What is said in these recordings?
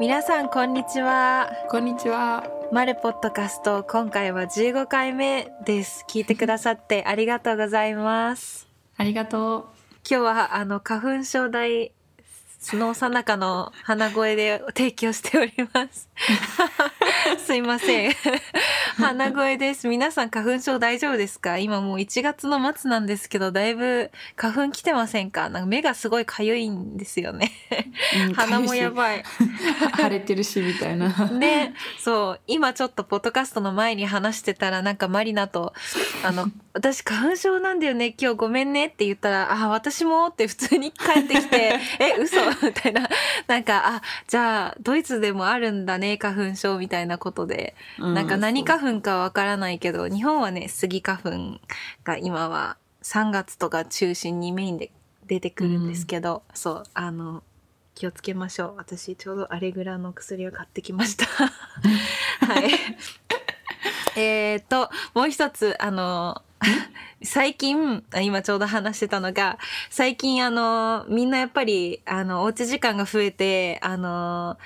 皆さんこんにちは。こんにちは。マルポッドカスト今回は15回目です。聞いてくださってありがとうございます。ありがと今日はあの花粉症大のさなかの鼻声で提供しております すいません。鼻声です。皆さん花粉症大丈夫ですか？今もう1月の末なんですけどだいぶ花粉来てませんか？なんか目がすごい痒いんですよね。う。うん鼻もやばい。腫れてるしみたいな。で、そう、今ちょっとポッドキャストの前に話してたら、なんかマリナと、あの、私花粉症なんだよね、今日ごめんねって言ったら、あ、私もって普通に帰ってきて、え、嘘？みたいな。なんか、あ、じゃあ、ドイツでもあるんだね、花粉症みたいなことで。うなんか何花粉かわからないけど、日本はね、スギ花粉が今は3月とか中心にメインで出てくるんですけど、そう、あの、気をつけましょう。私ちょうどアレグラの薬を買ってきました。はい。えーと、もう一つ、あの、最近、あ今ちょうど話してたのが、最近あの、みんなやっぱり、あの、おうち時間が増えて、あの、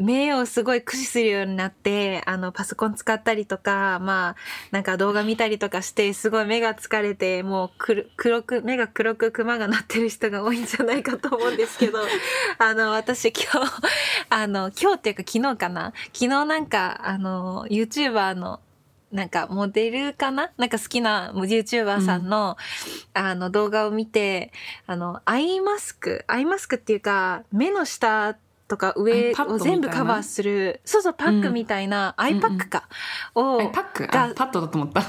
目をすごい駆使するようになって、あの、パソコン使ったりとか、まあ、なんか動画見たりとかして、すごい目が疲れて、もうくる黒く、目が黒くクマがなってる人が多いんじゃないかと思うんですけど、あの、私今日、あの、今日っていうか昨日かな？昨日なんか、あの、YouTuber の、なんかモデルかな？なんか好きな YouTuber さんの、あの動画を見て、あの、アイマスク、アイマスクっていうか、目の下とか上を全部カバーする、そうそう、パックみたいな、アイパックか、を、えパック？パッドだと思った。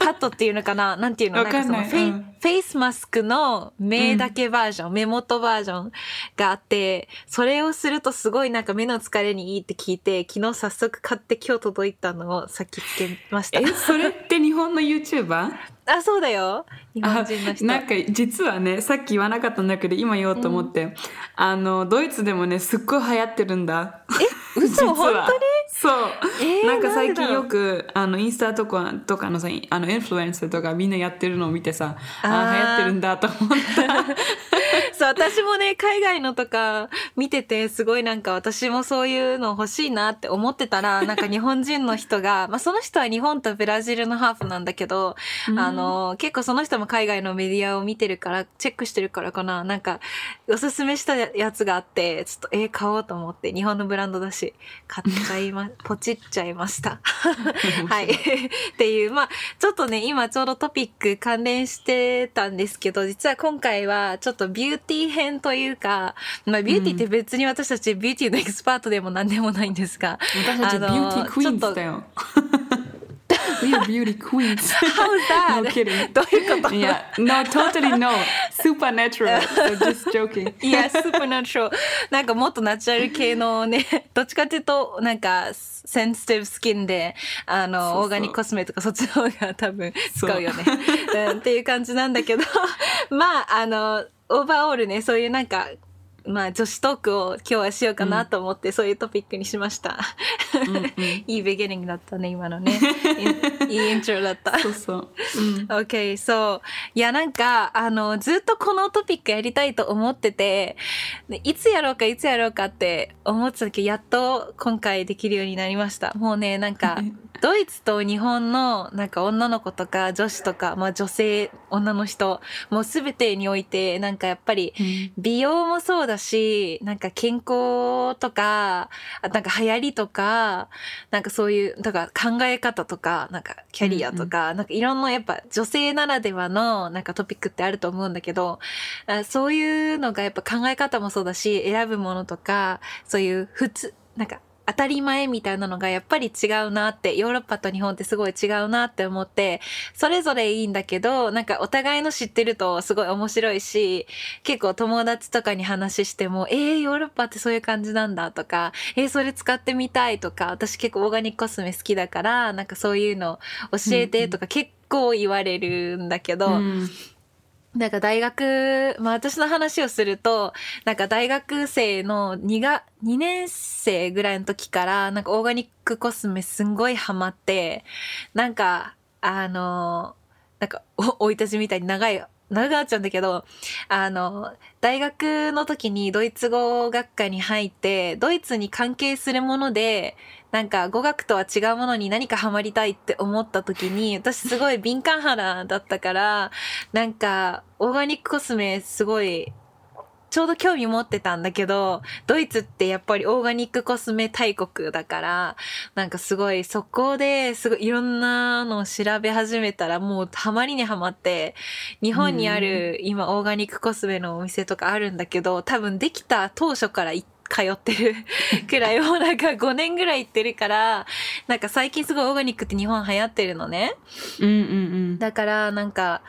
パッドっていうのかな？なんていうの？わかんない。なんかそのフェイ、うん。フェイスマスクの目だけバージョン、目元バージョンがあって、それをするとすごいなんか目の疲れにいいって聞いて、昨日早速買って今日届いたのをさっきつけました。え、。それって日本の YouTuber? あ、そうだよ。日本人の人。なんか実はね、さっき言わなかったんだけど、今言おうと思って、あの、ドイツでもね、すっごい流行ってるんだ。え、嘘？本当に？そう、えーなんか最近よくあのインスタとかとかのさあのインフルエンサーとかみんなやってるのを見てさあ流行ってるんだと思った そう、私もね、海外のとか見てて、すごいなんか私もそういうの欲しいなって思ってたら、なんか日本人の人が、まあその人は日本とブラジルのハーフなんだけど、あの、結構その人も海外のメディアを見てるから、チェックしてるからかな、なんか、おすすめしたやつがあって、ちょっと、えー買おうと思って、日本のブランドだし、買っちゃいま、ポチっちゃいました。はい。っていう、まあ、ちょっとね、今ちょうどトピック関連してたんですけど、実は今回はちょっとビューティー編というか、まあ、ビューティーって別に私たちビューティーのエキスパートでも何でもないんですが、私たちビューティークイーンズだよ We are beauty queens How's that? No kidding どういうこと？Yeah, no, totally no. Supernatural. So just joking. いや、スーパーナチュラル。なんかもっとナチュラル系のね、どっちかっていうと、なんか、センシティブスキンで、あの、そうそうオーガニックコスメとかそっちの方が多分使うよね。うんっていう感じなんだけど、まあ、あの、オーバーオールね、そういうなんか、まあ、女子トークを今日はしようかなと思って、そういうトピックにしました。いいベゲニングだったね、今のね。いいイントロだった。そうそう。OK, そう。いや、なんか、あの、ずっとこのトピックやりたいと思ってて、でいつやろうか、いつやろうかって思ってたけど、やっと今回できるようになりました。もうね、なんか、ドイツと日本の、なんか女の子とか女子とか、まあ女性、女の人、もうすべてにおいて、なんかやっぱり、美容もそうだし、なんか健康とか、あなんか流行りとか、なんかそういう、だから考え方とか、なんかキャリアとか、なんかいろんなやっぱ女性ならではのなんかトピックってあると思うんだけど、あそういうのがやっぱ考え方もそうだし、選ぶものとか、そういう普通、なんか当たり前みたいなのがやっぱり違うなって、ヨーロッパと日本ってすごい違うなって思って、それぞれいいんだけど、なんかお互いの知ってるとすごい面白いし、結構友達とかに話しても、えー、ヨーロッパってそういう感じなんだとか、えー、それ使ってみたいとか、私結構オーガニックコスメ好きだから、なんかそういうの教えてとか結構言われるんだけど、うん。なんか大学、まあ私の話をすると、なんか大学生の2が、2年生ぐらいの時から、なんかオーガニックコスメすんごいハマって、なんか、あの、なんか、お、生い立ちみたいに長い長くなっちゃうんだけど、あの、大学の時にドイツ語学科に入って、ドイツに関係するもので、なんか語学とは違うものに何かハマりたいって思った時に、私すごい敏感肌だったから、なんか、オーガニックコスメすごい、ちょうど興味持ってたんだけど、ドイツってやっぱりオーガニックコスメ大国だから、なんかすごいそこですごいいろんなのを調べ始めたらもうハマりにハマって、日本にある今オーガニックコスメのお店とかあるんだけど、多分できた当初からい通ってる くらいもうなんか5年ぐらい行ってるから、なんか最近すごいオーガニックって日本流行ってるのね。うんうんだからなんか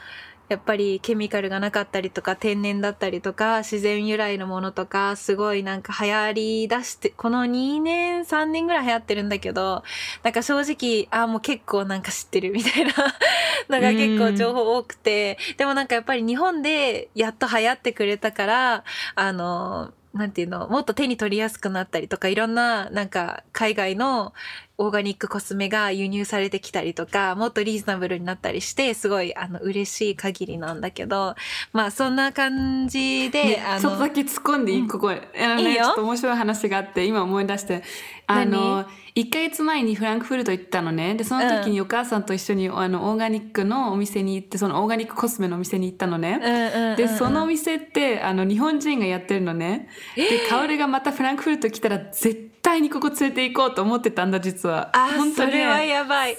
やっぱりケミカルがなかったりとか天然だったりとか自然由来のものとかすごいなんか流行り出してこの2年3年ぐらい流行ってるんだけどなんか正直あもう結構なんか知ってるみたいな のが結構情報多くてでもなんかやっぱり日本でやっと流行ってくれたからあのなんていうのもっと手に取りやすくなったりとかいろんななんか海外のオーガニックコスメが輸入されてきたりとか、もっとリーズナブルになったりして、すごい、あの、嬉しい限りなんだけど、まあ、そんな感じで、ねあの、ちょっとだけ突っ込んでいい、ここあのねいいよ。ちょっと面白い話があって今思い出してあの1ヶ月前にフランクフルト行ったのね。でその時にお母さんと一緒に、あのオーガニックのお店に行ってそのオーガニックコスメのお店に行ったのね、うんうんうんでそのお店ってあの日本人がやってるのね。でカオルがまたフランクフルト来たら絶対にここ連れて行こうと思ってたんだ実はあ、本当にそれはやばい。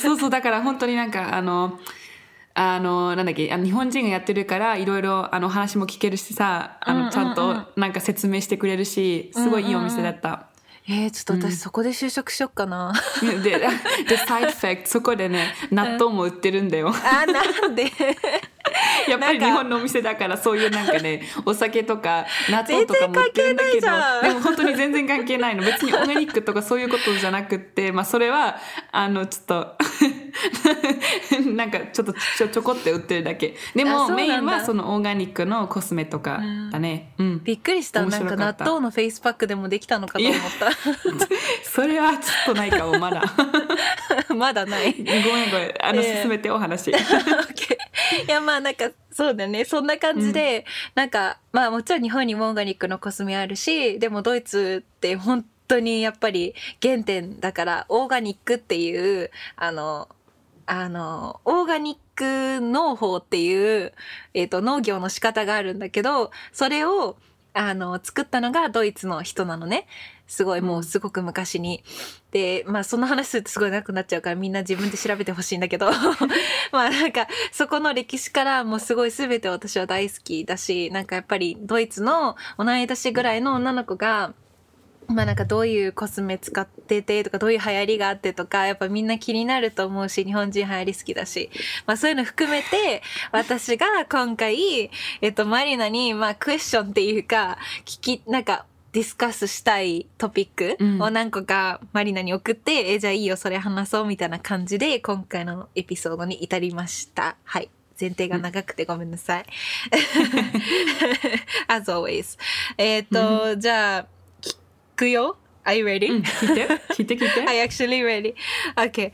そうそうだから本当になんかあのあのなんだっけあの日本人がやってるからいろいろあの話も聞けるしさあうんうんうんのちゃんとなんか説明してくれるしすごいいいお店だった。えー、ちょっと私そこで就職しよっかな。ででサイドフェクトそこでね納豆も売ってるんだよ。あ、なんで？やっぱり日本のお店だからそういうなんかねお酒とか納豆とかも売ってるんだけど全然関係ないじゃん。でも本当に全然関係ないの。別にオーガニックとかそういうことじゃなくってまあそれはあのちょっと なんかちょっとちょちょこって売ってるだけ。であもメインはそのオーガニックのコスメとかだね。うん、びっくりした。え、なんか納豆のフェイスパックでもできたのかと思っ それはちょっとないかもまだ。た。まだない。ごめんごめん。あの、ええ。進めてお話。OK いやまあなんかそうだね。そんな感じで、なんかまあもちろん日本にもオーガニックのコスメあるしでもドイツって本当にやっぱり原点だからオーガニックっていうあのあのオーガニック農法っていう、えっと農業の仕方があるんだけどそれをあの作ったのがドイツの人なのねすごいもうすごく昔に。でまあその話するとすごい長くなっちゃうからみんな自分で調べてほしいんだけど まあなんかそこの歴史からもうすごい全て私は大好きだしなんかやっぱりドイツの同い年ぐらいの女の子がまあなんかどういうコスメ使っててとかどういう流行りがあってとかやっぱみんな気になると思うし日本人流行り好きだしまあそういうの含めて私が今回えっとマリナにまあクエスチョンっていうか聞きなんかディスカスしたいトピックうん。を何個かマリナに送って、えじゃあいいよそれ話そうみたいな感じで今回のエピソードに至りました。はい。前提が長くてごめんなさい。as always えっと、じゃあ聞くよ？Are you ready? うん。聞いて。聞いて聞いて。I actually ready. Okay.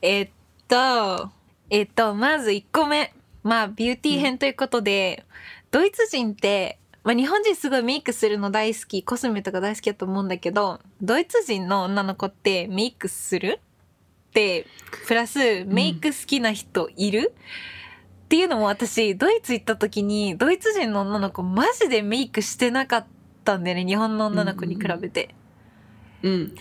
えっと、えっと、まず1個目。まあ、ビューティー編ということで、ドイツ人って、まあ、日本人すごいメイクするの大好き、コスメとか大好きだと思うんだけど、ドイツ人の女の子ってメイクするって、プラスメイク好きな人いる、っていうのも私、ドイツ行った時に、ドイツ人の女の子マジでメイクしてなかったんだよね、日本の女の子に比べて。うん、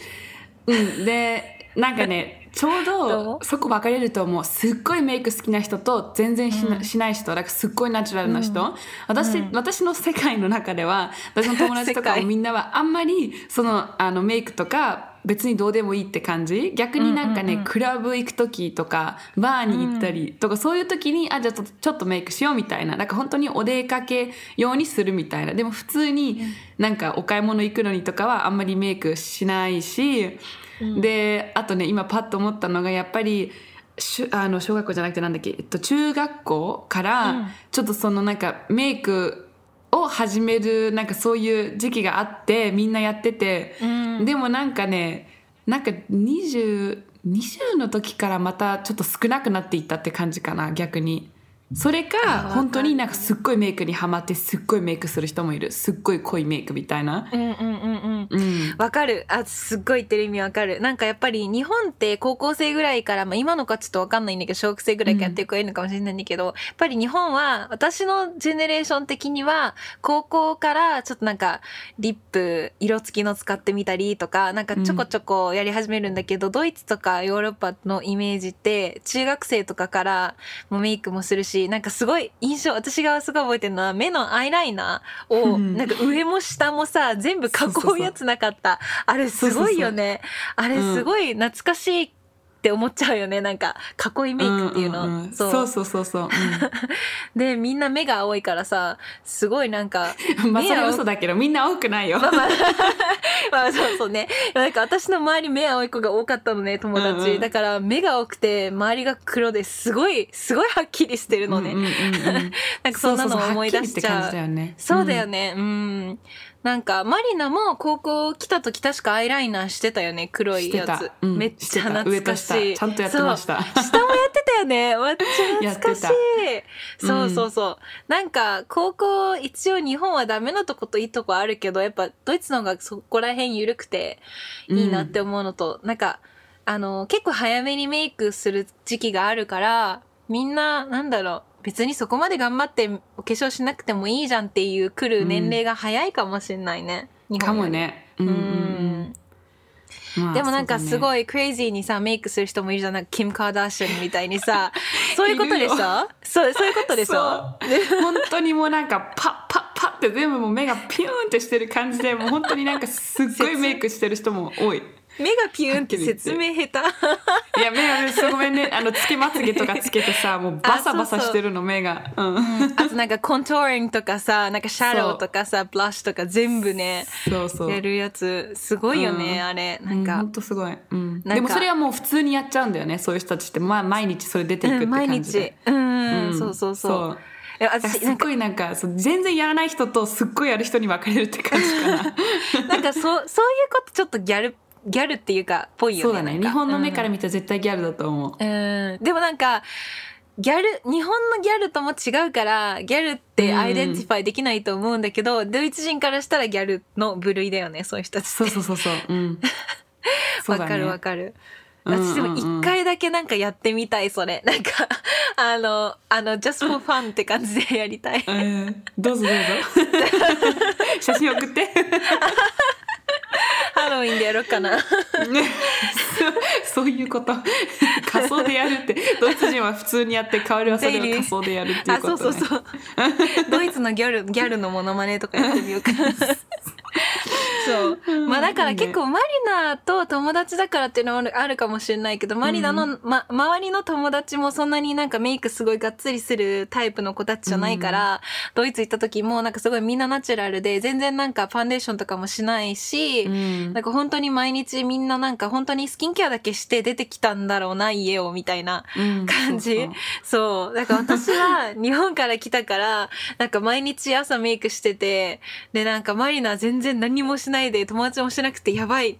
うん、でなんかねちょうどどそこ分かれると思うすっごいメイク好きな人と全然しな,、しない人だからすっごいナチュラルな人、私うん。私の世界の中では私の友達とかみんなはあんまりそのあのメイクとか別にどうでもいいって感じ？逆になんかね、うんうんうんクラブ行く時とかバーに行ったりとか、そういう時にあじゃあちょっとちょっとメイクしようみたいな。なんか本当にお出かけ用にするみたいな。でも普通になんかお買い物行くのにとかはあんまりメイクしないし、であとね今パッと思ったのがやっぱりしゅあの小学校じゃなくてなんだっけ、えっと、中学校から、うん。ちょっとそのなんかメイクを始めるなんかそういう時期があってみんなやってて、うん。でもなんかねなんか20 20の時からまたちょっと少なくなっていったって感じかな逆に。それか本当になんかすっごいメイクにハマってすっごいメイクする人もいる。すっごい濃いメイクみたいな。うんうんうんうん。うん。わかる。あすっごい言ってる意味わかる。なんかやっぱり日本って高校生ぐらいから、まあ、今のかちょっとわかんないんだけど小学生ぐらいからやってる子がいるのかもしれないんだけど、やっぱり日本は私のジェネレーション的には高校からちょっとなんかリップ色付きの使ってみたりとかなんかちょこちょこやり始めるんだけど、ドイツとかヨーロッパのイメージって中学生とかからもうメイクもするしなんかすごい印象私がすごい覚えてるのは目のアイライナーをうん。なんか上も下もさ全部囲うやつなかった。あれすごいよね。あれすごい懐かしいって思っちゃうよね。なんか囲いメイクっていうの、んんん。そう。そうそうそうそう、でみんな目が青いからさすごいなんかうん、まあそれ嘘だけどみんな多くないよ。まあまあ。まあそうそうね。なんか私の周り目青い子が多かったのね友達、うんうん。だから目が青くて周りが黒ですごいすごいはっきりしてるのね、うんうんうんうん。なんかそんなのを思い出しちゃう。そうだよね。そうだよね。うん。なんか、マリナも高校来た時確かアイライナーしてたよね。黒いやつ。うん。めっちゃ懐かしい。ちゃんとやってました下もやってたよね。めっちゃ懐かしい。そうそうそう。なんか、高校一応日本はダメなとこといいとこあるけど、やっぱドイツの方がそこら辺緩くていいなって思うのと、なんか、あの、結構早めにメイクする時期があるから、みんな、なんだろう、別にそこまで頑張ってお化粧しなくてもいいじゃんっていう来る年齢が早いかもしれないね。日か本より。もね。ううんんうんでもなんかすごいクレイジーにさ、メイクする人もいるじゃん。なんかキム・カーダーシャンみたいにさ、そういうことでしょ？いるよ。そう、そういうことでしょ？そう。本当にもうなんかパッパッパッって全部もう目がピューンってしてる感じでもう本当になんかすっごいメイクしてる人も多い。目がピューンって説明下手。いや目がごめんねあのつけまつげとかつけてさ もうバサバサしてるの目が。うん。あとなんかコントーリングとかさ、なんかシャドウとかさ、ブラッシュとか全部ね、そうそう。やるやつ、すごいよね、うんあれ。なんかうん本、当すごい、うん、かでもそれはもう普通にやっちゃうんだよねそういう人たちって、まあ、毎日それ出ていくってうん毎日感じで、。うん、んそうそうそう。そう私、なんか、すっごいなんか全然やらない人とすっごいやる人に分かれるって感じかな なんかそう、そういうことちょっとギャル、ギャルっていうか、ぽいよね。そうだね。日本の目から見たら絶対ギャルだと思う、うん、でもなんか、ギャル、日本のギャルとも違うから、ギャルって identify できないと思うんだけど、ドイツ人からしたらギャルの部類だよね、そういう人たちって。そうそうそうそう。うん。そうだね。わかるわかる。うんうんうん。私でも一回だけなんかやってみたい、それ。なんか、あの、あの、just for fun って感じでやりたい。うん。どうぞどうぞ。写真送ってハロウィンでやろうかな。ね。そういうこと。仮装でやるって。ドイツ人は普通にやって代わりはそれを仮装でやるっていうあ、こと、ね、そうそうそう。ドイツのギャル、ギャルのモノマネとかやってみようか。な。そう。まあだから結構マリナと友達だからっていうのはあるあるかもしれないけど、マリナの、ま、周りの友達もそんなになんかメイクすごいがっつりするタイプの子たちじゃないから、ドイツ行った時もなんかすごいみんなナチュラルで、全然なんかファンデーションとかもしないし、うんなんか本当に毎日みんななんか本当にスキンケアだけして出てきたんだろうな、家をみたいなうん感じ。そうそうそうだから私は日本から来たから、なんか毎日朝メイクしてて、で、なんかマリナ全然何もしないで友達もしなくてやばい。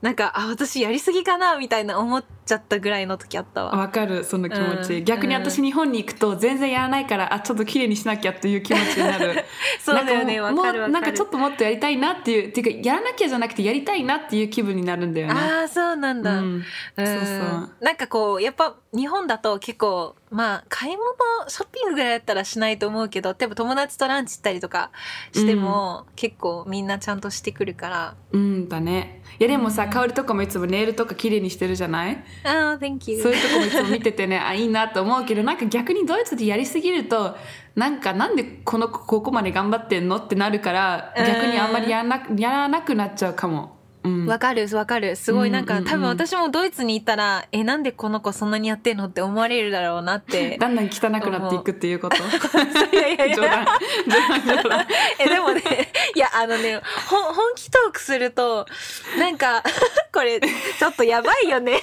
なんか、あ、私やりすぎかなみたいな思っちゃったぐらいの時あったわ。わかるその気持ち、うん。逆に私日本に行くと全然やらないからあちょっと綺麗にしなきゃっていう気持ちになる。そうだよね、わかる。なんかちょっともっとやりたいなっていうっていうかやらなきゃじゃなくてやりたいなっていう気分になるんだよね。ああ、そうなんだ。うん。うん。そうそうなんかこう、やっぱ日本だと結構、まあ、買い物、ショッピングぐらいだったらしないと思うけど、例えば友達とランチ行ったりとかしても、結構みんなちゃんとしてくるから。うんだねいやでもさ香りとかもいつもネイルとか綺麗にしてるじゃない？ああ、Thank you. そういうとこもいつも見ててねあいいなと思うけどなんか逆にドイツでやりすぎるとなんかなんでこの子ここまで頑張ってんの？ってなるからうん逆にあんまりやらなやらなくなっちゃうかも。うん。わかるわかる。すごいなんか、多分私もドイツに行ったらえなんでこの子そんなにやってんのって思われるだろうなって。だんだん汚くなっていくっていうこと？いやいやいや。冗談。冗談。えでもねいやあのねほん本気トークするとなんかこれちょっとやばいよね。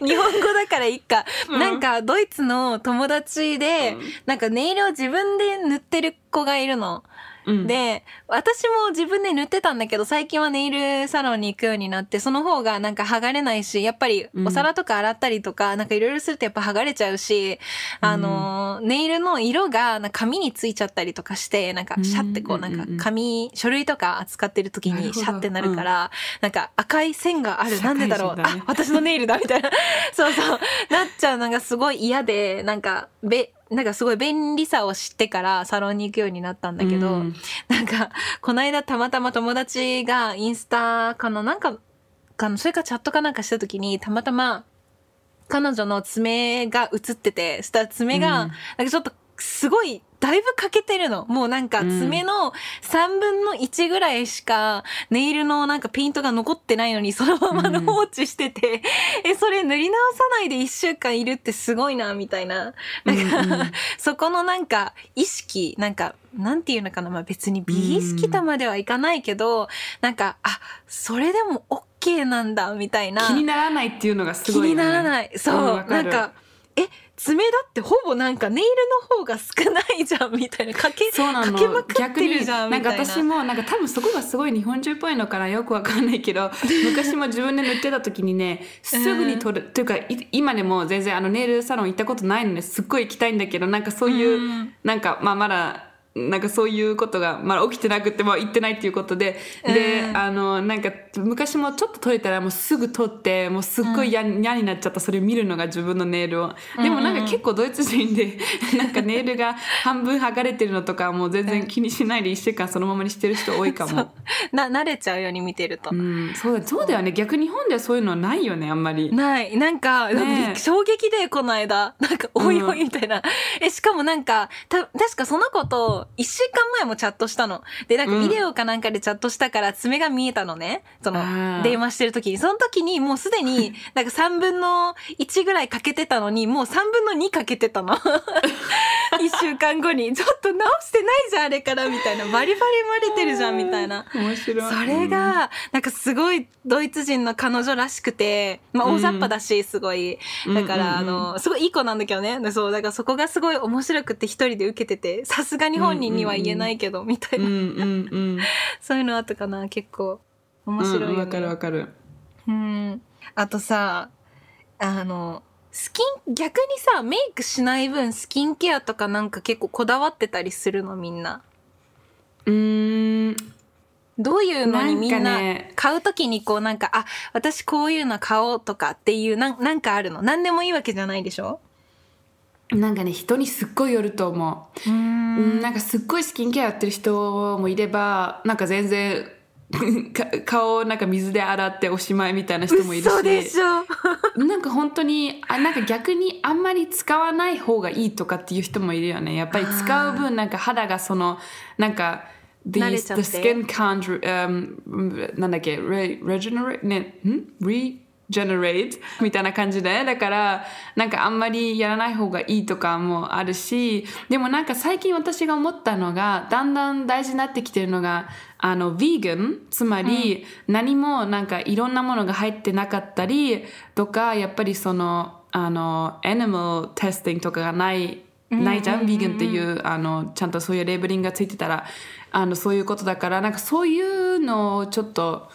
日本語だからいいか、うん。なんかドイツの友達で、うん。なんかネイルを自分で塗ってる子がいるの。うんで、私も自分で塗ってたんだけど、最近はネイルサロンに行くようになって、その方がなんか剥がれないし、やっぱりうんお皿とか洗ったりとか、なんかいろいろするとやっぱ剥がれちゃうし、あの、ネイルの色がなんか紙についちゃったりとかして、なんかシャってこう、うんなんかうんうん紙、書類とか扱ってる時にシャってなるから、なんか赤い線がある。なんでだろう。だねあ、私のネイルだみたいな。そうそう。なっちゃうのがすごい嫌で、なんか、べ、なんかすごい便利さを知ってからサロンに行くようになったんだけど、うん。なんか、この間たまたま友達がインスタかななんか、かなそれかチャットかなんかした時に、たまたま彼女の爪が映ってて、したら爪が、うん。なんかちょっとすごい、だいぶ欠けてるの。もうなんか爪の3分の1ぐらいしかネイルのなんかペイントが残ってないのにそのままのうん放置してて、え、それ塗り直さないで1週間いるってすごいな、みたいな。なんか、うんうん そこのなんか意識、なんか、なんていうのかな、まあ別に美意識とまではいかないけど、なんか、あ、それでも OK なんだ、みたいな。気にならないっていうのがす気ごい、ね、にならない。そう、なんか、え、爪だってほぼなんかネイルの方が少ないじゃん、みたいな。かけ、そうなのかけまくってるじゃん、なんかみたいな。私もなんか多分そこがすごい日本人っぽいのかなよくわかんないけど 昔も自分で塗ってた時にねすぐに取る、っていうかい今でも全然あのネイルサロン行ったことないのですっごい行きたいんだけどなんかそういう、うんなんかまあまだなんかそういうことがまだ起きてなくても行ってないっていうことで、でうんあのなんか昔もちょっと取れたらもうすぐ取ってもうすっごい嫌,、嫌になっちゃったそれを見るのが自分のネイルをでもなんか結構ドイツ人で なんかネイルが半分剥がれてるのとかもう全然気にしないで1週間そのままにしてる人多いかも。な、慣れちゃうように見てると。うん、そうだそうだよね逆に日本ではそういうのないよねあんまり。ない。なんか、ねえ衝撃で、この間。なんか、おいおいみたいな。え、しかもなんか、た、確かその子と、一週間前もチャットしたの。で、なんかうんビデオかなんかでチャットしたから、爪が見えたのね。そあの、ー電話してる時に。その時に、もうすでに、なんか3分の1ぐらい欠けてたのに、もう3分の2欠けてたの。一週間後に、ちょっと直してないじゃん、あれから、みたいな。バリバリ割れてるじゃん、みたいな。面白いそれが、なんかすごいドイツ人の彼女らしくて、まあうん大雑把だし、すごい。だから、あの、すごいいい子なんだけどね。でそう、だからそこがすごい面白くて一人で受けてて、さすがに本人には言えないけど、みたいな。そういうのあったかな、結構。面白いよね。うんわかるわかる。うん。あとさ、あの、スキン、逆にさ、メイクしない分、スキンケアとかなんか結構こだわってたりするの、みんな。うーんどういうのにみんな買うときにこうなんか、あ、私こういうの買おうとかっていうなんなんかあるの？何でもいいわけじゃないでしょ？なんかね人にすっごいよると思う。うん。ん、なんかすっごいスキンケアやってる人もいればなんか全然か顔をなんか水で洗っておしまいみたいな人もいるし。嘘でしょ。なんか本当にあなんか逆にあんまり使わない方がいいとかっていう人もいるよね。やっぱり使う分なんか肌がそのなんか the, the skin can't、um, なんだっけ re, regenerate ねん？Regenerate みたいな感じでだからなんかあんまりやらない方がいいとかもあるしでもなんか最近私が思ったのがだんだん大事になってきてるのがあの、ヴィーガンつまり、何もなんかいろんなものが入ってなかったりとか、やっぱりその、あの、アニマルテスティングとかがない、ないじゃん、ヴィーガンっていう、あの、ちゃんとそういうレーベリングがついてたら、あの、そういうことだから、なんかそういうのをちょっと、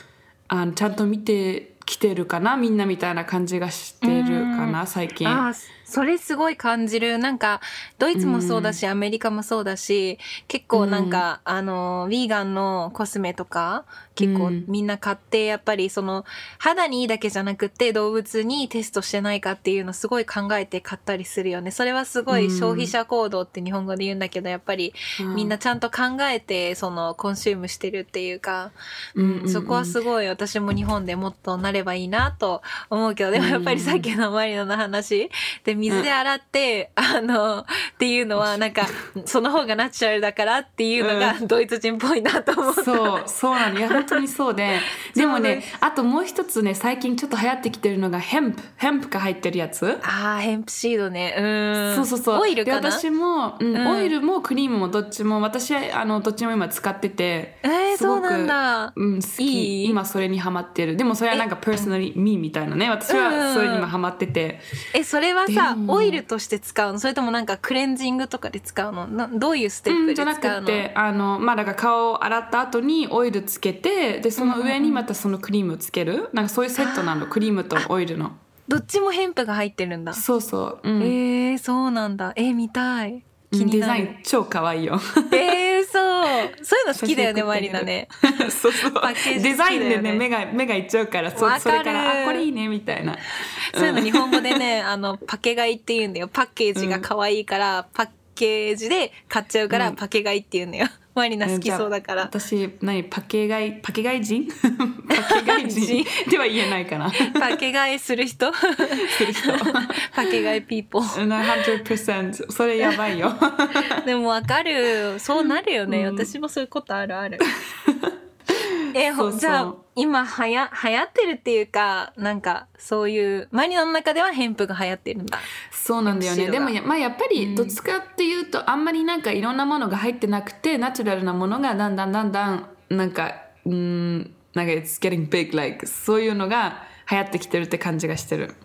あの、ちゃんと見てきてるかな、みんなみたいな感じがしてるかな、最近。ああそれすごい感じる。なんかドイツもそうだし、アメリカもそうだし結構なんか、あのヴィーガンのコスメとか結構うん。みんな買ってやっぱりその肌にいいだけじゃなくて動物にテストしてないかっていうのすごい考えて買ったりするよね。それはすごい消費者行動って日本語で言うんだけどやっぱりうん。みんなちゃんと考えてそのコンシュームしてるっていうか、うんうんうん。そこはすごい私も日本でもっとなればいいなと思うけどでもやっぱりさっきのマリナの話で水で洗って、あのっていうのはなんかその方がナチュラルだからっていうのがドイツ人っぽいなと思った。そう、そうなの。いや、本当にそうで。でもね、あともう一つね、最近ちょっと流行ってきてるのが、ヘンプ。ヘンプが入ってるやつ。ああヘンプシードねうんそうそうそう。オイルかな？で私も、うんうんオイルもクリームもどっちも、私は、あの、どっちも今使ってて。えー、そうなんだうん、好きいい今それにハマってる。でもそれはなんか、パーソナリー、ミーみたいなね。私はそれに今ハマってて。えそれはでオイルとして使うの？それともなんかクレンジングとかで使うの？などういうステップで使うの、うんじゃなくてあのまあだから顔を洗った後にオイルつけてでその上にまたそのクリームをつける？なんかそういうセットなの？クリームとオイルの。どっちもヘンプが入ってるんだ。そうそう、うん。えー、そうなんだ。えー、見たい。気にデザイなるン超可愛いよ。えー、そう。そういうの好きだよねマリナね。そうそう。パッケージ好きだよね。デザインでね目が目がいっちゃうからそそれからあこれいいねみたいな。そういうの日本語でね、あの、パケ買いって言うんだよ。パッケージが可愛いから、パッケージで買っちゃうから、うん。パケ買いって言うんだよ。マリナ好きそうだから。私何パケ買い パケ買い人？パケ買い人？では言えないかなパケ買いする人？する人 パケ買いピーポー。100%それやばいよ でもわかる。そうなるよね。うん私もそういうことあるある。え、ほそうそうじゃあ、今はや、流行ってるっていうか、なんか、そういう、マリナの中ではヘンプが流行ってるんだ。そうなんだよねでもや,、まあ、やっぱりどっちかっていうと、あんまりなんかいろんなものが入ってなくてナチュラルなものがだんだんだんだんなんかうんなんか it's getting big like そういうのが流行ってきてるって感じがしてるうん。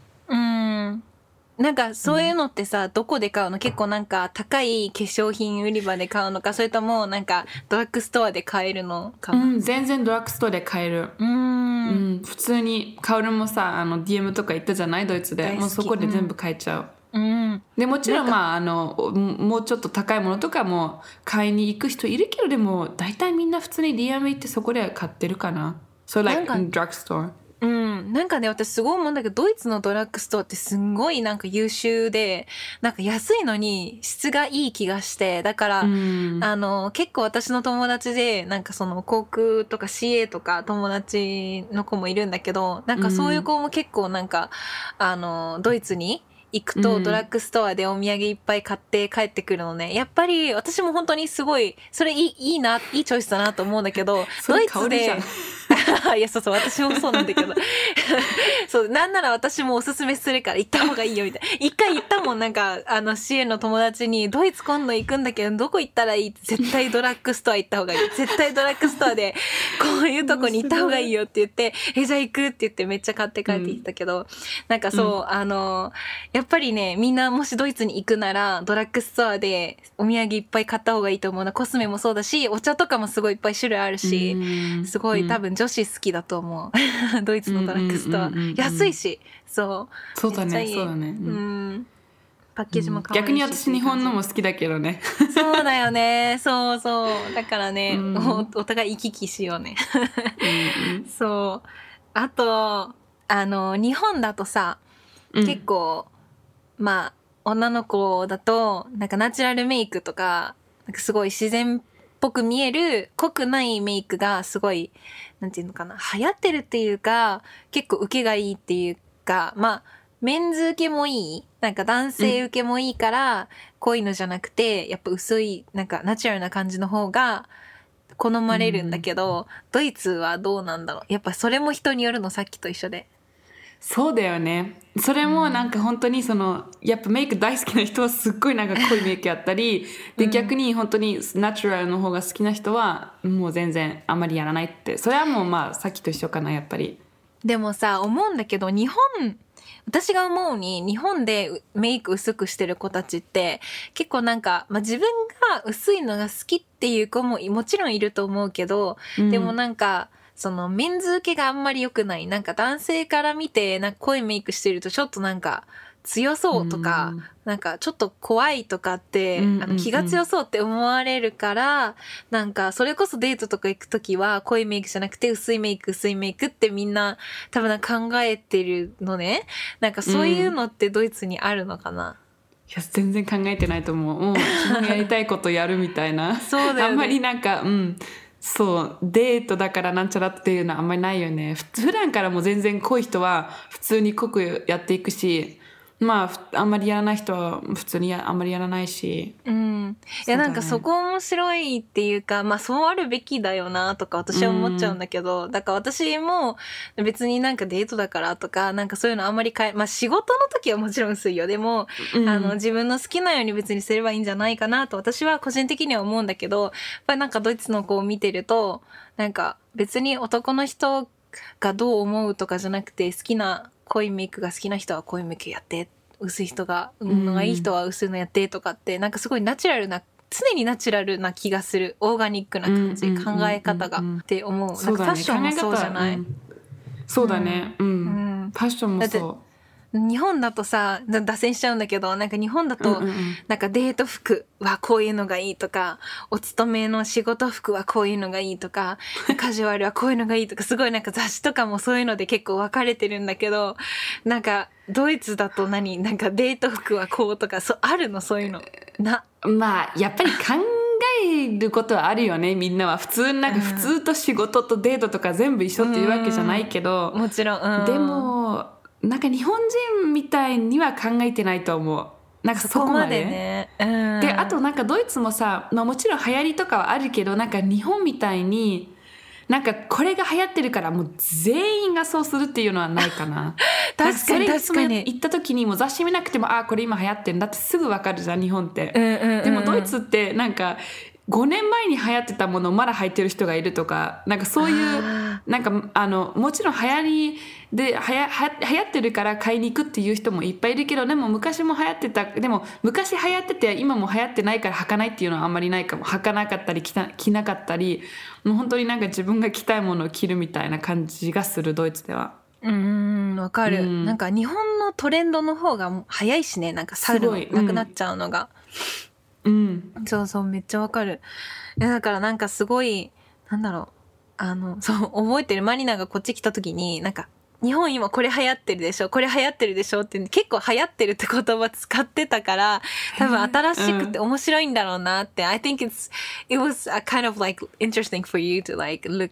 なんかそういうのってさ、どこで買うの？結構なんか高い化粧品売り場で買うのかそれともなんかドラッグストアで買えるのかう、なん全然ドラッグストアで買える。うーん。うん、普通にカオルもさあの DM とか行ったじゃない？ドイツで。もうそこで全部買えちゃう、うん。でもちろんまああのもうちょっと高いものとかも買いに行く人いるけどでも大体みんな普通に DM 行ってそこで買ってるかな。So な like んか in drugstore うん、なんかね私すごい思うんだけどドイツのドラッグストアってすんごいなんか優秀でなんか安いのに質がいい気がしてだから、うん。あの結構私の友達でなんかその航空とか CA とか友達の子もいるんだけどなんかそういう子も結構なんか、あのドイツに行くうん。とドラッグストアでお土産いっぱい買って帰ってくるのね。やっぱり私も本当にすごいそれいいいいないいチョイスだなと思うんだけど ドイツで いやそうそう私もそうなんだけど。そうなんなら私もおすすめするから行った方がいいよみたいな。一回行ったもんなんかあの支援の友達にドイツ今度行くんだけどどこ行ったらいい？絶対ドラッグストア行った方がいい。絶対ドラッグストアで こういうとこに行った方がいいよって言ってえじゃあ行くって言ってめっちゃ買って帰ってきたけど、なんかそう、あのやっぱりねみんなもしドイツに行くならドラッグストアでお土産いっぱい買った方がいいと思うな。コスメもそうだしお茶とかもすごいいっぱい種類あるし、うん。すごい多うん。分女子好きだと思う。ドイツのドラッグストア、うんうんうんうん安いし。そう。そうだね。そうだね、ううん。んパッケージも可愛いし。逆に私日本のも好きだけどね。そうだよね。そうそう。だからね、うん。おお互い行き来しようね。うん そう。あとあの日本だとさ、うん。結構まあ女の子だとなんかナチュラルメイクとかなんかすごい自然っぽく見える濃くないメイクがすごいなんていうのかな流行ってるっていうか結構受けがいいっていうかまあメンズ受けもいいなんか男性受けもいいから、濃いのじゃなくてやっぱ薄いなんかナチュラルな感じの方が好まれるんだけど、ドイツはどうなんだろうやっぱそれも人によるのさっきと一緒で。そうだよね。それもなんか本当にそのやっぱメイク大好きな人はすっごいなんか濃いメイクやったりで逆に本当にナチュラルの方が好きな人はもう全然あんまりやらないって。それはもうまあさっきと一緒かなやっぱり。でもさ思うんだけど日本私が思うに日本でメイク薄くしてる子たちって結構なんか、まあ、自分が薄いのが好きっていう子ももちろんいると思うけど、でもなんかそのメンズ受けがあんまり良くない。なんか男性から見てなんか濃いメイクしてるとちょっとなんか強そうとか、うん。なんかちょっと怖いとかって、うんうんうん。あの気が強そうって思われるからなんかそれこそデートとか行く時は濃いメイクじゃなくて薄いメイク薄いメイクってみんな多分な考えてるのね。なんかそういうのってドイツにあるのかな、いや全然考えてないと思う。もう自分がやりたいことやるみたいな。そうだよね。あんまりなんかうんそうデートだからなんちゃらっていうのはあんまりないよね。普段からも全然濃い人は普通に濃くやっていくしまあふあんまりやらない人は普通にやあんまりやらないし。うん、いそうだね。やなんかそこ面白いっていうかまあそうあるべきだよなとか私は思っちゃうんだけど、だから私も別になんかデートだからとかなんかそういうのあんまり変えまあ仕事の時はもちろん薄いよ。でも、うん。あの自分の好きなように別にすればいいんじゃないかなと私は個人的には思うんだけどやっぱりなんかドイツの子を見てるとなんか別に男の人がどう思うとかじゃなくて好きな濃いメイクが好きな人は濃いメイクやって薄い人が産むのがいい人は薄いのやってとかってなんかすごいナチュラルな常にナチュラルな気がする。オーガニックな感じ、うんうんうんうん考え方が。って思う。なんそうだね。かファッションもそうじゃない、そうだね。うん、うん。ファッションもそ日本だとさだ脱線しちゃうんだけどなんか日本だうと、なんかデート服はこういうのがいいとかお勤めの仕事服はこういうのがいいとか カジュアルはこういうのがいいとかすごいなんか雑誌とかもそういうので結構分かれてるんだけどなんかドイツだと何？なんかデート服はこうとかそうあるの？そういうの？な？まあやっぱり考えることはあるよねみんなは。普通なんか普通と仕事とデートとか全部一緒っていうわけじゃないけど、もちろん、うん、でもなんか日本人みたいには考えてないと思う。なんかそそこまででね、うん、であとなんかドイツもさ、まあ、もちろん流行りとかはあるけどなんか日本みたいになんかこれが流行ってるからもう全員がそうするっていうのはないかな。確かに確かに。行った時にもう雑誌見なくてもあこれ今流行ってんだってすぐ分かるじゃん日本って、うんうんうん。でもドイツってなんか5年前に流行ってたものをまだ履いてる人がいるとかなんかそういうあなんかあのもちろん流行りではやは流行ってるから買いに行くっていう人もいっぱいいるけどでも昔も流行ってたでも昔流行ってて今も流行ってないから履かないっていうのはあんまりないかも。履かなかったり着た着なかったりもう本当になんか自分が着たいものを着るみたいな感じがするドイツでは。うんわかる、うん。なんか日本のトレンドの方が早いしねなんか去るのすごい。なくなっちゃうのが、うん、そうそうめっちゃわかる。だからなんかすごいなんだろう。あのそう覚えてるマリナがこっち来た時になんか日本今これ流行ってるでしょこれ流行ってるでしょって結構流行ってるって言葉使ってたから多分新しくて面白いんだろうなって、I think it's it was a kind of like interesting for you to like look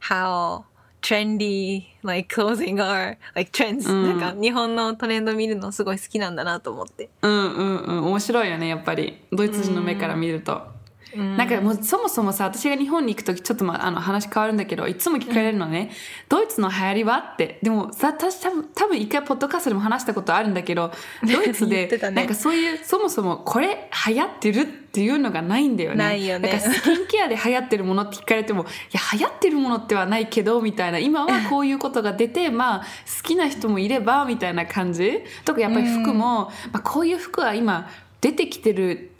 how trendy like clothing are like trends、うん。なんか日本のトレンド見るのすごい好きなんだなと思って。うんうんうん。面白いよねやっぱり。ドイツ人の目から見ると。なんかもうそもそもさ私が日本に行く時ちょっと、まあ、あの話変わるんだけどいつも聞かれるのね、ドイツの流行りはって。でもさ私多分多分一回ポッドキャストでも話したことあるんだけど ドイツで、たね。なんかそういうそもそもこれ流行ってるっていうのがないんだよね。ないよね。なんかスキンケアで流行ってるものって聞かれてもいや流行ってるものってはないけどみたいな。今はこういうことが出てまあ好きな人もいればみたいな感じ。とかやっぱり服も、まあ、こういう服は今出てきてる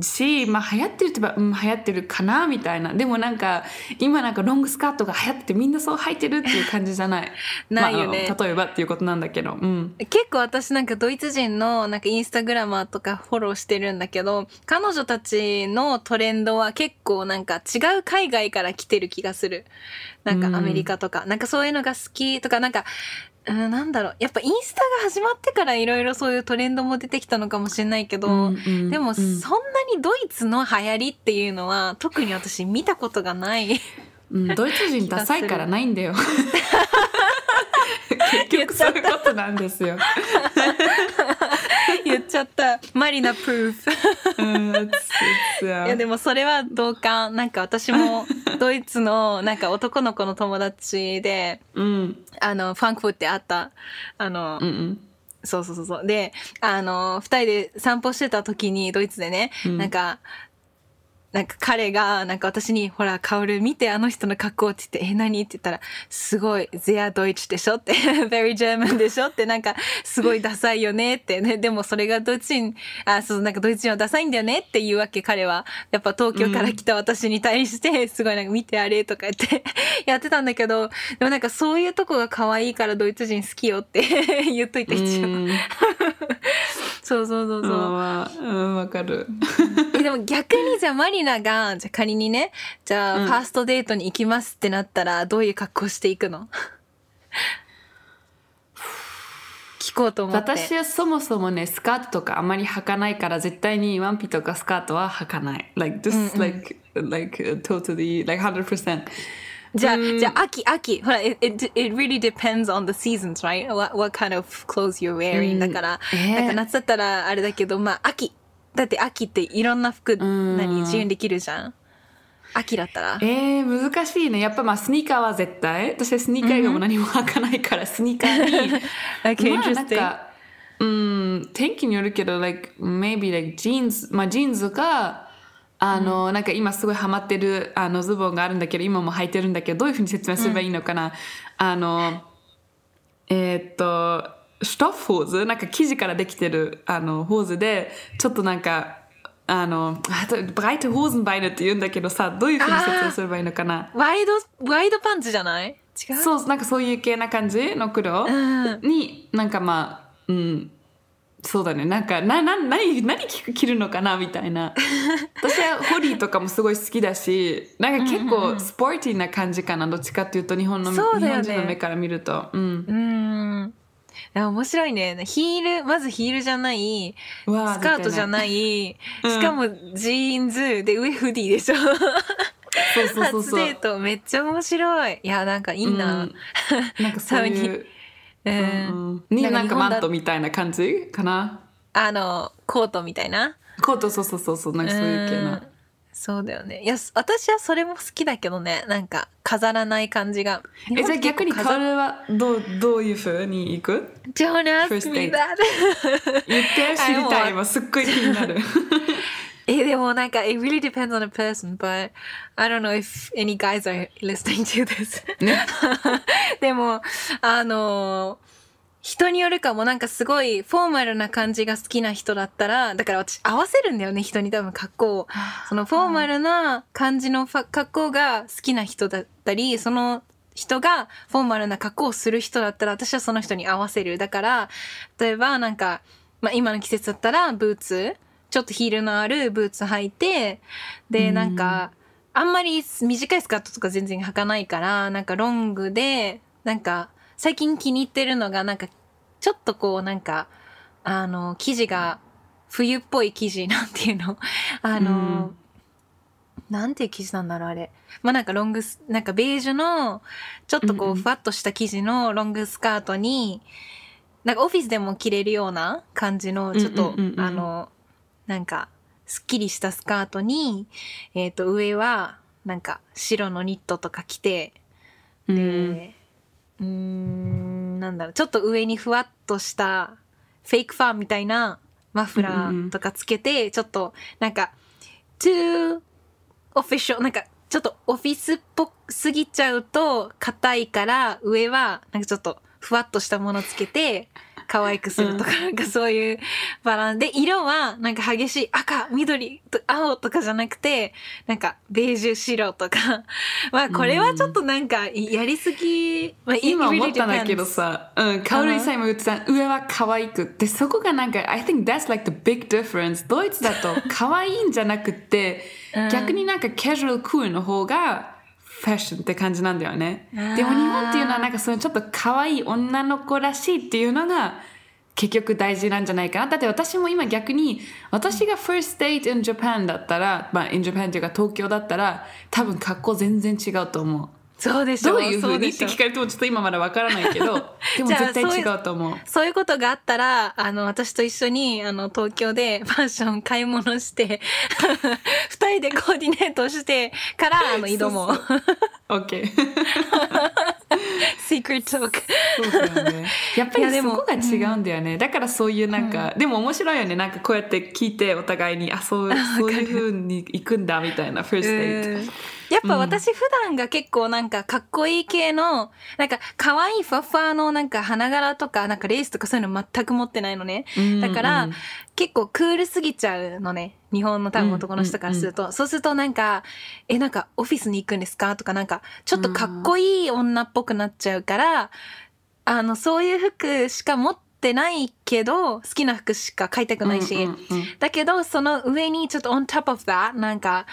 し、まあ流行ってるって言えば、うん、流行ってるかなみたいな。でもなんか、今なんかロングスカートが流行っててみんなそう履いてるっていう感じじゃない。ないよねまあ、例えばっていうことなんだけど。うん。結構私なんかドイツ人のなんかインスタグラマーとかフォローしてるんだけど、彼女たちのトレンドは結構なんか違う海外から来てる気がする。なんかアメリカとか、なんかそういうのが好きとか、なんか、うん、なんだろう。やっぱインスタが始まってからいろいろそういうトレンドも出てきたのかもしれないけど、うんうんでもうんそんなにドイツの流行りっていうのは特に私見たことがない。うん、ドイツ人ダサいからないんだよ。結局そういうことなんですよ。言っちゃった。マリナプルーフ。うん、いやでもそれは同感。なんか私もドイツのなんか男の子の友達で、うん、あの、ファンクフってあった。あの、うん、うん。そうそうそうそう。で、あの、二人で散歩してた時にドイツでね、うんなんか、なんか彼が、なんか私に、ほら、カオル見て、あの人の格好って言って、え、何？って言ったら、すごい、sehr deutsch でしょって、very German でしょって、なんか、すごいダサいよねって、ね、でもそれがドイツ人、あ、そう、なんかドイツ人はダサいんだよねっていうわけ、彼は。やっぱ東京から来た私に対して、すごいなんか見てあれとか言って。やってたんだけど、でもなんかそういうとこが可愛いからドイツ人好きよって言っといて一応。うんそうそうそうそう。まあうん、わかる。えでも逆にじゃあマリナが、じゃあ仮にね、じゃあうんファーストデートに行きますってなったら、どういう格好していくの？聞こうと思って。私はそもそもねスカートとかあまり履かないから絶対にワンピとかスカートは履かない like this、like like uh, totally like 100%じゃあ、うんじゃあ秋、秋。ほら、it, it, it really depends on the seasons, right? What, what kind of clothes you're wearing、うんだから、えーなんか夏だったらあれだけど、まあ秋。だって秋っていろんな服、ん何、自由にできるじゃん？秋だったら。えー、難しいねやっぱまあスニーカーは絶対私はスニーカー以外も何も履かないから、スニーカーに Okay, まあなん.かうん天気によるけど like maybe like ジーンズまあジーンズかあの、なんか今すごいハマってるあのズボンがあるんだけど今も履いてるんだけどどういうふうに説明すればいいのかな、あのえーっとストッフホーズ？なんか生地からできてるあのホーズでちょっとなんかあのブライトホーズンバイネって言うんだけどさどういうふうに説明すればいいのかな？ワイド、ワイドパンツじゃない？違う？そうなんかそういう系な感じの黒うん。になんかまあうんそうだねなんかなな何何着るのかなみたいな 私はフーディーとかもすごい好きだしなんか結構スポーティーな感じかなどっちかっていうと日本の、そうだよね日本人の目から見るとうんうん。面白いね。ヒール、まずヒールじゃない、スカートじゃない、うんしかもジーンズで上フーディーでしょ。そうそうそうそう初デートめっちゃ面白い。いや、なんかいいな。うんなんかそういう、う。うんんになんかマントみたいな感じ？かな？あの、コートみたいな？コートそうそうそうそうなんかそういう系うんなそうだよね。いや、私はそれも好きだけどね。なんか飾らない感じが。えじゃあ逆にカオルはどうどういうふうに行く？Don't ask me that. 言って知りたい今すっごい気になる え、でもなんか、it really depends on the person, but I don't know if any guys are listening to this. ね でも、あの人によるかもなんかすごいフォーマルな感じが好きな人だったら、だから私合わせるんだよね、人に多分格好を。そのフォーマルな感じの格好が好きな人だったり、その人がフォーマルな格好をする人だったら、私はその人に合わせる。だから、例えばなんか、まあ今の季節だったらブーツ、ちょっとヒールのあるブーツ履いて、で、なんか、あんまり短いスカートとか全然履かないから、なんかロングで、なんか、最近気に入ってるのが、なんか、ちょっとこう、なんか、あの、生地が、冬っぽい生地、なんていうの？あの、なんていう生地なんだろう、あれ。まあなんかロングス、なんかベージュの、ちょっとこう、うんうん。ふわっとした生地のロングスカートに、なんかオフィスでも着れるような感じの、ちょっと、うんうんうんうん。あの、なんか、すっきりしたスカートに、えっ、と、上は、なんか、白のニットとか着て、うん。で、うーん、なんだろう、ちょっと上にふわっとした、フェイクファーみたいなマフラーとかつけて、ちょっと、なんか、too official、なんか、ちょっとオフィスっぽすぎちゃうと硬いから、上は、なんかちょっとふわっとしたものつけて、可愛くするとか、なんかそういうバランス。で、色はなんか激しい赤、緑と青とかじゃなくて、なんかベージュ白とか。まあこれはちょっとなんかやりすぎ、まあ、今思ったんだけどさ、うん、カオルさん今言ってた上は可愛くってそこがなんか I think that's like the big difference ドイツだと可愛いんじゃなくって、うん。逆になんかカジュアルクールの方がファッションって感じなんだよね。でも日本っていうのはなんかそのちょっと可愛い女の子らしいっていうのが結局大事なんじゃないかな。だって私も今逆に私が first date in Japan だったらまあ in Japan っていうか東京だったら多分格好全然違うと思うそうでしょどういうふうに？って聞かれてもちょっと今まだわからないけど でも絶対違うと思う。そういうことがあったら、あの、私と一緒に、あの、東京でファッション買い物して、二人でコーディネートしてから、あの、挑もう。OK シークレットトーク。そうだよね。やっぱりそこが違うんだよね。だからそういうなんか、でも面白いよね。なんかこうやって聞いてお互いに、あ、そう、そういう風に行くんだみたいな、first う date。んやっぱ私普段が結構なんかかっこいい系の、なんか可愛いふわふわのなんか花柄とかなんかレースとかそういうの全く持ってないのね。うんだから、うん結構クールすぎちゃうのね。日本の多分男の人からすると。そうするとなんか、え、なんかオフィスに行くんですかとかなんか、ちょっとかっこいい女っぽくなっちゃうから、あの、そういう服しか持ってないけど、好きな服しか買いたくないし、うんうんうんだけど、その上にちょっと on top of that、なんか、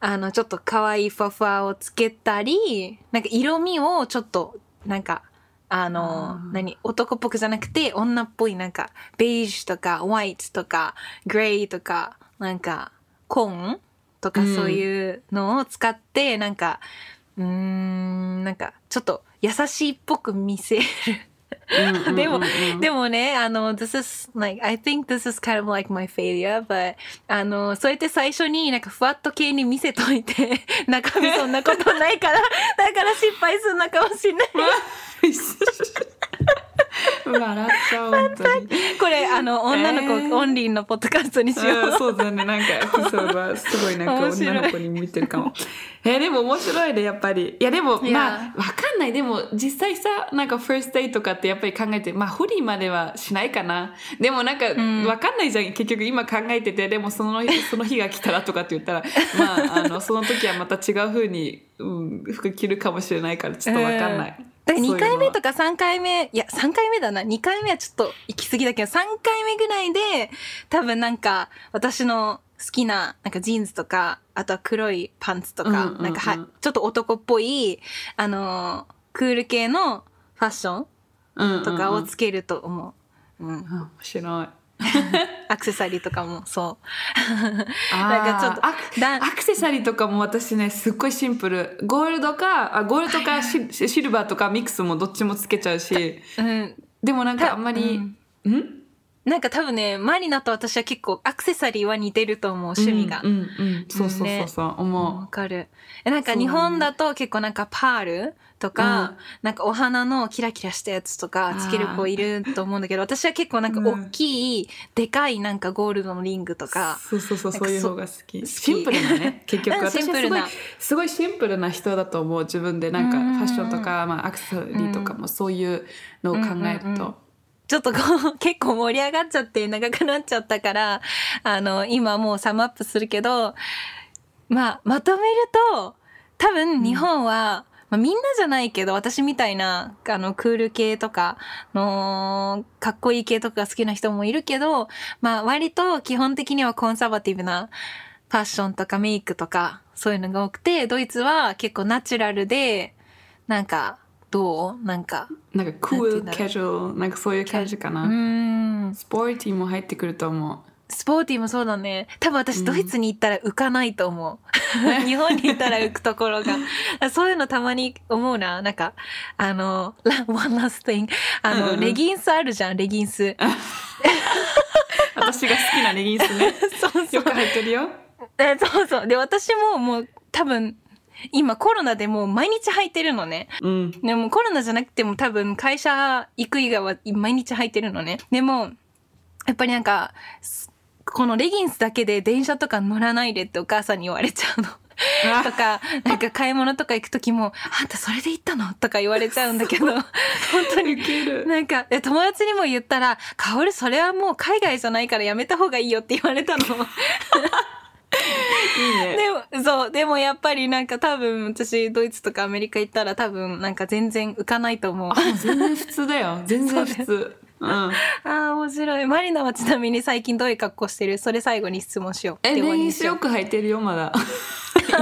あの、ちょっと可愛いふわふわをつけたり、なんか色味をちょっと、なんか、あの、何、男っぽくじゃなくて、女っぽい、なんか、ベージュとか、ホワイトとか、グレーとか、なんか、コーンとかうん。そういうのを使って、なんか、うーん、なんか、ちょっと優しいっぽく見せる。うんでもでもね、あの、this is, like, I think this is kind of like my failure, but, あの、そうやって最初になんかふわっと系に見せといて、中身そんなことないから、だから失敗するのかもしれない。笑っちゃう本当に。これあの女の子、えー。オンリーのポッドキャストにしよう、うんそうだね。なんかエピソードはすごいなんか女の子に向いてるかも。えーでも面白いねやっぱり。いやでもまあわかんない。でも実際さなんか first date とかってやっぱり考えてまあフリーまではしないかな。でもなんかん。わかんないじゃん、結局今考えててでもその日その日が来たらとかって言ったらまああのその時はまた違う風に、うん、服着るかもしれないからちょっとわかんない、だから2回目とかか3回目いや3回目だな。2回目はちょっと行き過ぎだけど3回目ぐらいで多分なんか私の好きななんかジーンズとかあとは黒いパンツとか、うんうんうんなんかはちょっと男っぽいあのークール系のファッションとかをつけると思う、うん。面白い アクセサリーとかもそう。なんかちょっとアクだアクセサリーとかも私ねすっごいシンプル。ゴールドかあゴールドかシシルバーとかミックスもどっちもつけちゃうし。うん。でもなんかあんまり、ん。なんか多分ねマリナと私は結構アクセサリーは似てると思う趣味が、うんうんうん。そうそうそうそう、わ思かる。えなんか日本だと結構なんかパールとか、うん。なんかお花のキラキラしたやつとかつける子いると思うんだけど、私は結構なんかうん。大きい、でかいなんかゴールドのリングとうか、そうそうそうそういう方が好き。シンプルなね 結局。うん私はすごいシンプルな。すごいシンプルな人だと思う自分でなんかうん。ファッションとか、まあ、アクセサリーとかもそういうのを考えると、うんうんうん。ちょっとこう結構盛り上がっちゃって長くなっちゃったから、あの、今もうサムアップするけど、まあ、まとめると、多分日本は、まあ、みんなじゃないけど、私みたいな、あの、クール系とかの、かっこいい系とか好きな人もいるけど、まあ、割と基本的にはコンサバティブなファッションとかメイクとか、そういうのが多くて、ドイツは結構ナチュラルで、なんか、どう？なんか、なんかクールキャジュアルなんかそういう感じかな、うーん。スポーティーも入ってくると思うスポーティーもそうだね。多分私、うんドイツに行ったら浮かないと思う。日本に行ったら浮くところが。そういうのたまに思うな。なんか、あの、one last thing。あの、うんうんレギンスあるじゃん、レギンス。私が好きなレギンスね そうそうよく入ってるよえそうそう。で、私ももう多分、今コロナでもう毎日履いてるのね。うんでもコロナじゃなくても多分会社行く以外は毎日履いてるのね。でも、やっぱりなんか、すこのレギンスだけで電車とか乗らないでってお母さんに言われちゃうの。とか、なんか買い物とか行く時も、あんたそれで行ったの？とか言われちゃうんだけど、本当に。なんか、え友達にも言ったら、カオルそれはもう海外じゃないからやめた方がいいよって言われたの。いいねでも、そう、でもやっぱりなんか多分私ドイツとかアメリカ行ったら多分なんか全然浮かないと思う。あ全然普通だよ全然普通うん。ああ、面白い。マリナはちなみに最近どういう格好してる？それ最後に質問しよう。えレギンスよく履いてるよまだ。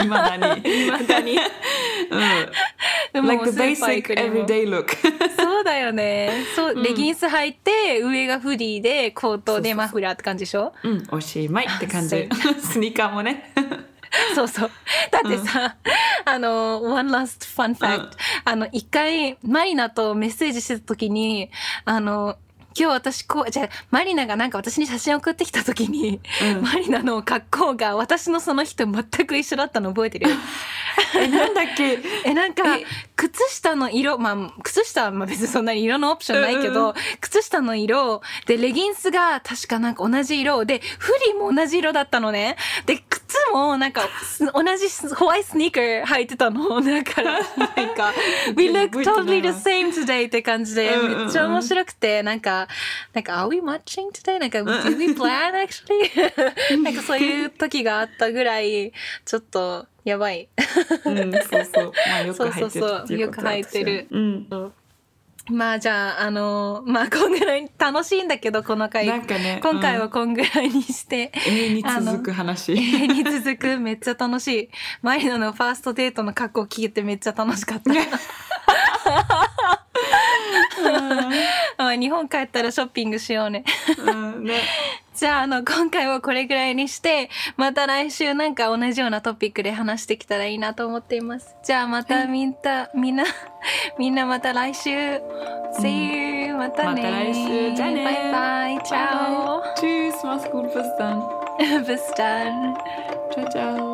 いまだに。いまだに。うん。でも like the basic そうだよね。そう、うん。レギンス履いて、上がフリーで、コートでそうそうそう。マフラーって感じでしょ？うんおしまいって感じ。あ スニーカーもね。そうそう。だってさ、あの、one last fun fact、うん。あの、一回、マリナとメッセージしてた時に、あの、今日私こう、じゃあマリナがなんか私に写真送ってきた時に、うん。マリナの格好が私のその日と全く一緒だったの覚えてる？えなんだっけ？え、なんかえ、靴下の色、まあ、靴下はまあ別にそんなに色のオプションないけど、うんうん。靴下の色、で、レギンスが確かなんか同じ色で、フリーも同じ色だったのね。で、靴もなんか、す同じホワイトスニーカー履いてたの。だから、なんか、We look totally わ the same today って感じで、めっちゃ面白くて、なんか、なんか、Are we matching today? なんか、Do we plan actually? なんかそういう時があったぐらい、ちょっと、やばい。うんそうそう。まあよく履いてるそうそうそう。よく履いてる。うんまあじゃあ、あのまあこんぐらい楽しいんだけど、この回。なんかね今回はうんこんぐらいにして、永遠に続く話永遠に続く、めっちゃ楽しい。マリナのファーストデートの格好聞けてめっちゃ楽しかった。まあ日本帰ったらショッピングしようね。うんねじゃあ、あの、今回はこれぐらいにして、また来週なんか同じようなトピックで話してきたらいいなと思っています。じゃあ、またみんな、みんな、みんなまた来週。See you! またね。また来週じゃあねバイバイ。チャオ。Tschüss mach's gut bis dann Bis dann. ciao ciao